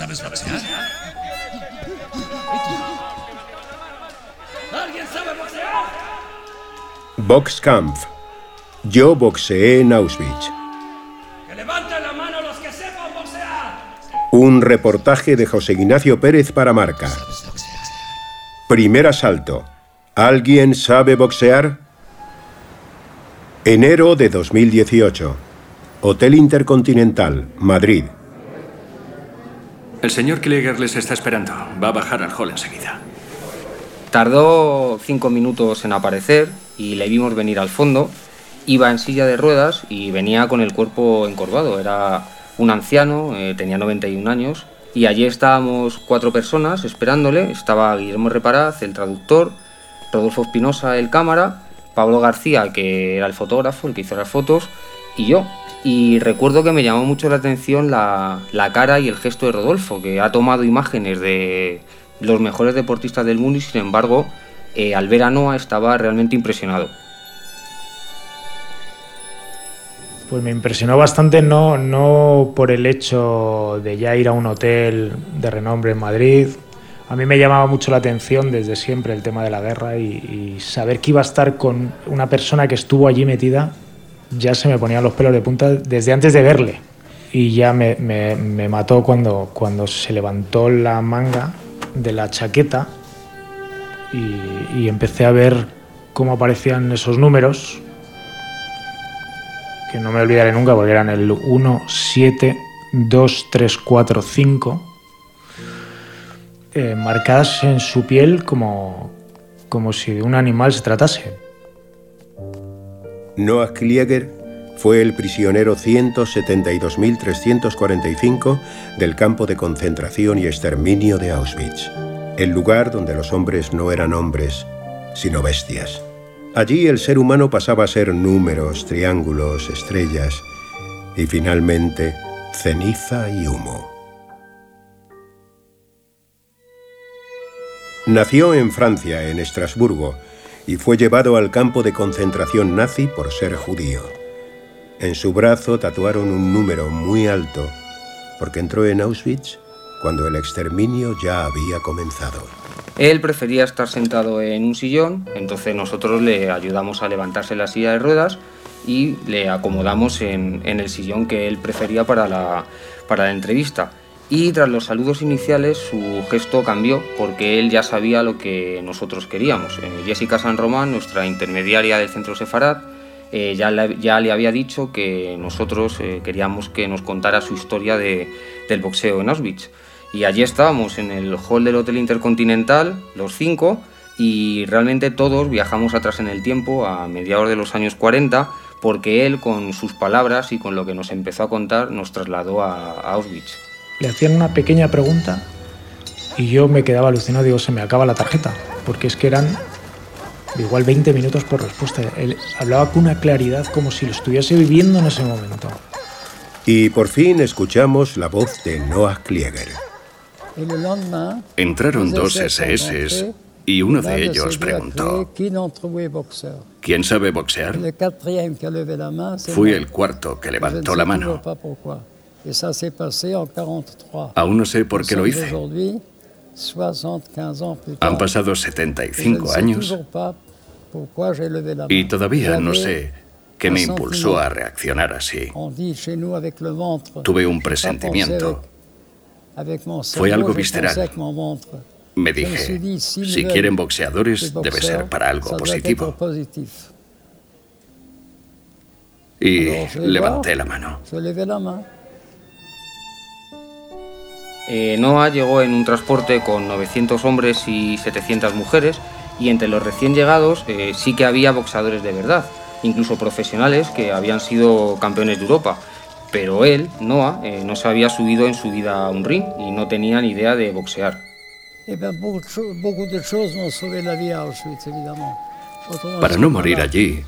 ¿Sabes boxear? ¿Alguien sabe boxear? Boxkampf. Yo boxeé en Auschwitz. Que levanten la mano los que sepan boxear. Un reportaje de José Ignacio Pérez para Marca. Primer asalto. ¿Alguien sabe boxear? Enero de 2018. Hotel Intercontinental, Madrid. El señor Klieger les está esperando. Va a bajar al hall enseguida. Tardó cinco minutos en aparecer y le vimos venir al fondo. Iba en silla de ruedas y venía con el cuerpo encorvado. Era un anciano, eh, tenía 91 años. Y allí estábamos cuatro personas esperándole. Estaba Guillermo Reparaz, el traductor, Rodolfo Espinosa, el cámara, Pablo García, que era el fotógrafo, el que hizo las fotos, y yo. Y recuerdo que me llamó mucho la atención la, la cara y el gesto de Rodolfo, que ha tomado imágenes de los mejores deportistas del mundo y sin embargo eh, al ver a Noah estaba realmente impresionado. Pues me impresionó bastante, no, no por el hecho de ya ir a un hotel de renombre en Madrid. A mí me llamaba mucho la atención desde siempre el tema de la guerra y, y saber que iba a estar con una persona que estuvo allí metida, ya se me ponían los pelos de punta desde antes de verle. Y ya me, me- mató cuando, cuando se levantó la manga de la chaqueta y, y empecé a ver cómo aparecían esos números que no me olvidaré nunca porque eran el 1, 7, 2, 3, 4, 5, eh, marcadas en su piel como, como si de un animal se tratase. Noah Klieger fue el prisionero 172.345 del campo de concentración y exterminio de Auschwitz, el lugar donde los hombres no eran hombres, sino bestias. Allí el ser humano pasaba a ser números, triángulos, estrellas y finalmente ceniza y humo. Nació en Francia, en Estrasburgo, y fue llevado al campo de concentración nazi por ser judío. En su brazo tatuaron un número muy alto, porque entró en Auschwitz cuando el exterminio ya había comenzado. Él prefería estar sentado en un sillón, entonces nosotros le ayudamos a levantarse la silla de ruedas y le acomodamos en, en el sillón que él prefería para la, para la entrevista. Y tras los saludos iniciales su gesto cambió porque él ya sabía lo que nosotros queríamos. Eh, Jessica San Román, nuestra intermediaria del centro Sefarad, eh, ya, le, ya le había dicho que nosotros eh, queríamos que nos contara su historia de- del boxeo en Auschwitz. Y allí estábamos en el hall del Hotel Intercontinental, los cinco, y realmente todos viajamos atrás en el tiempo, a mediados de los años 40, porque él, con sus palabras y con lo que nos empezó a contar, nos trasladó a, a Auschwitz. Le hacían una pequeña pregunta y yo me quedaba alucinado, digo, se me acaba la tarjeta, porque es que eran igual 20 minutos por respuesta. Él hablaba con una claridad como si lo estuviese viviendo en ese momento. Y por fin escuchamos la voz de Noah Klieger. Entraron dos SS y uno de ellos preguntó, ¿quién sabe boxear? Fui el cuarto que levantó la mano. Aún no sé por qué lo hice. Han pasado 75 años y todavía no sé qué me impulsó a reaccionar así. Tuve un presentimiento. Fue algo visceral. Me dije, si quieren boxeadores, debe ser para algo positivo. Y levanté la mano. Eh, Noah llegó en un transporte con 900 hombres y 700 mujeres y entre los recién llegados eh, sí que había boxeadores de verdad, incluso profesionales que habían sido campeones de Europa. Pero él, Noah, eh, no se había subido en su vida a un ring y no tenía ni idea de boxear. Para no morir allí,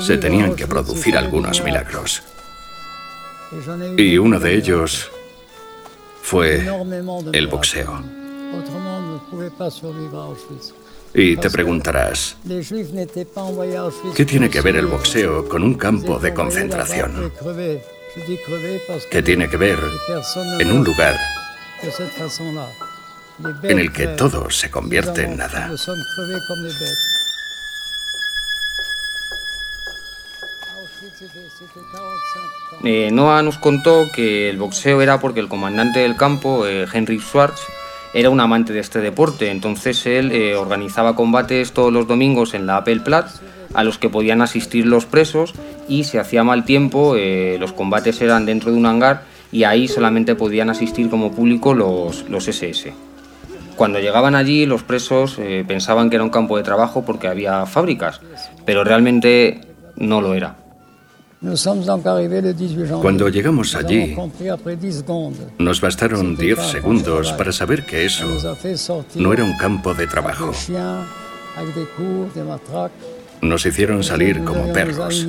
se tenían que producir algunos milagros. Y uno de ellos fue el boxeo. Y te preguntarás, ¿qué tiene que ver el boxeo con un campo de concentración? ¿Qué tiene que ver en un lugar en el que todo se convierte en nada. Eh, Noah nos contó que el boxeo era porque el comandante del campo, eh, Henry Schwartz, era un amante de este deporte, entonces él eh, organizaba combates todos los domingos en la Apple Plat a los que podían asistir los presos y si hacía mal tiempo los combates eran dentro de un hangar y ahí solamente podían asistir como público los SS. Cuando llegaban allí los presos pensaban que era un campo de trabajo porque había fábricas, pero realmente no lo era. Cuando llegamos allí, nos bastaron 10 segundos para saber que eso no era un campo de trabajo. Nos hicieron salir como perros,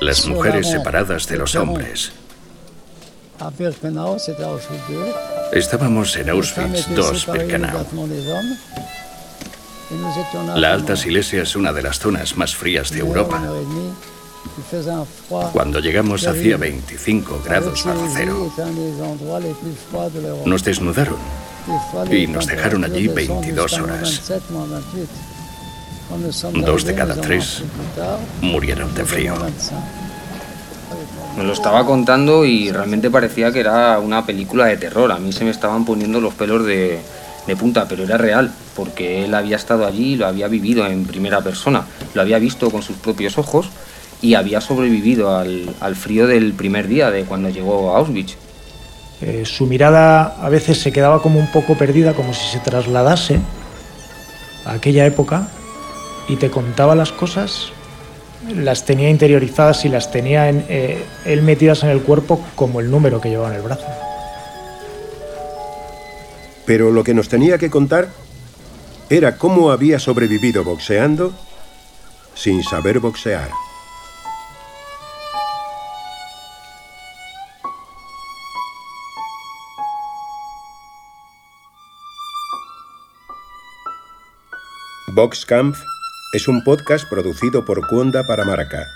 las mujeres separadas de los hombres. Estábamos en Auschwitz II-Birkenau. La Alta Silesia es una de las zonas más frías de Europa. Cuando llegamos hacía 25 grados bajo cero. Nos desnudaron y nos dejaron allí 22 horas. Dos de cada tres murieron de frío. Me lo estaba contando y realmente parecía que era una película de terror. A mí se me estaban poniendo los pelos de, de punta, pero era real, porque él había estado allí lo había vivido en primera persona. Lo había visto con sus propios ojos y había sobrevivido al, frío del primer día de cuando llegó a Auschwitz. Eh, su mirada a veces se quedaba como un poco perdida, como si se trasladase a aquella época y te contaba las cosas, las tenía interiorizadas y las tenía en, eh, él metidas en el cuerpo como el número que llevaba en el brazo. Pero lo que nos tenía que contar era cómo había sobrevivido boxeando sin saber boxear. Boxcamp es un podcast producido por Cuonda para Marca.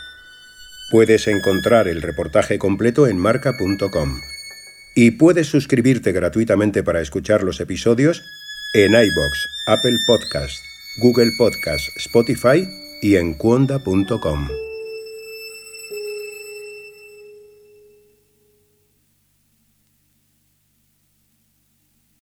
Puedes encontrar el reportaje completo en marca.com y puedes suscribirte gratuitamente para escuchar los episodios en iBox, Apple Podcast, Google Podcast, Spotify y en cuonda.com.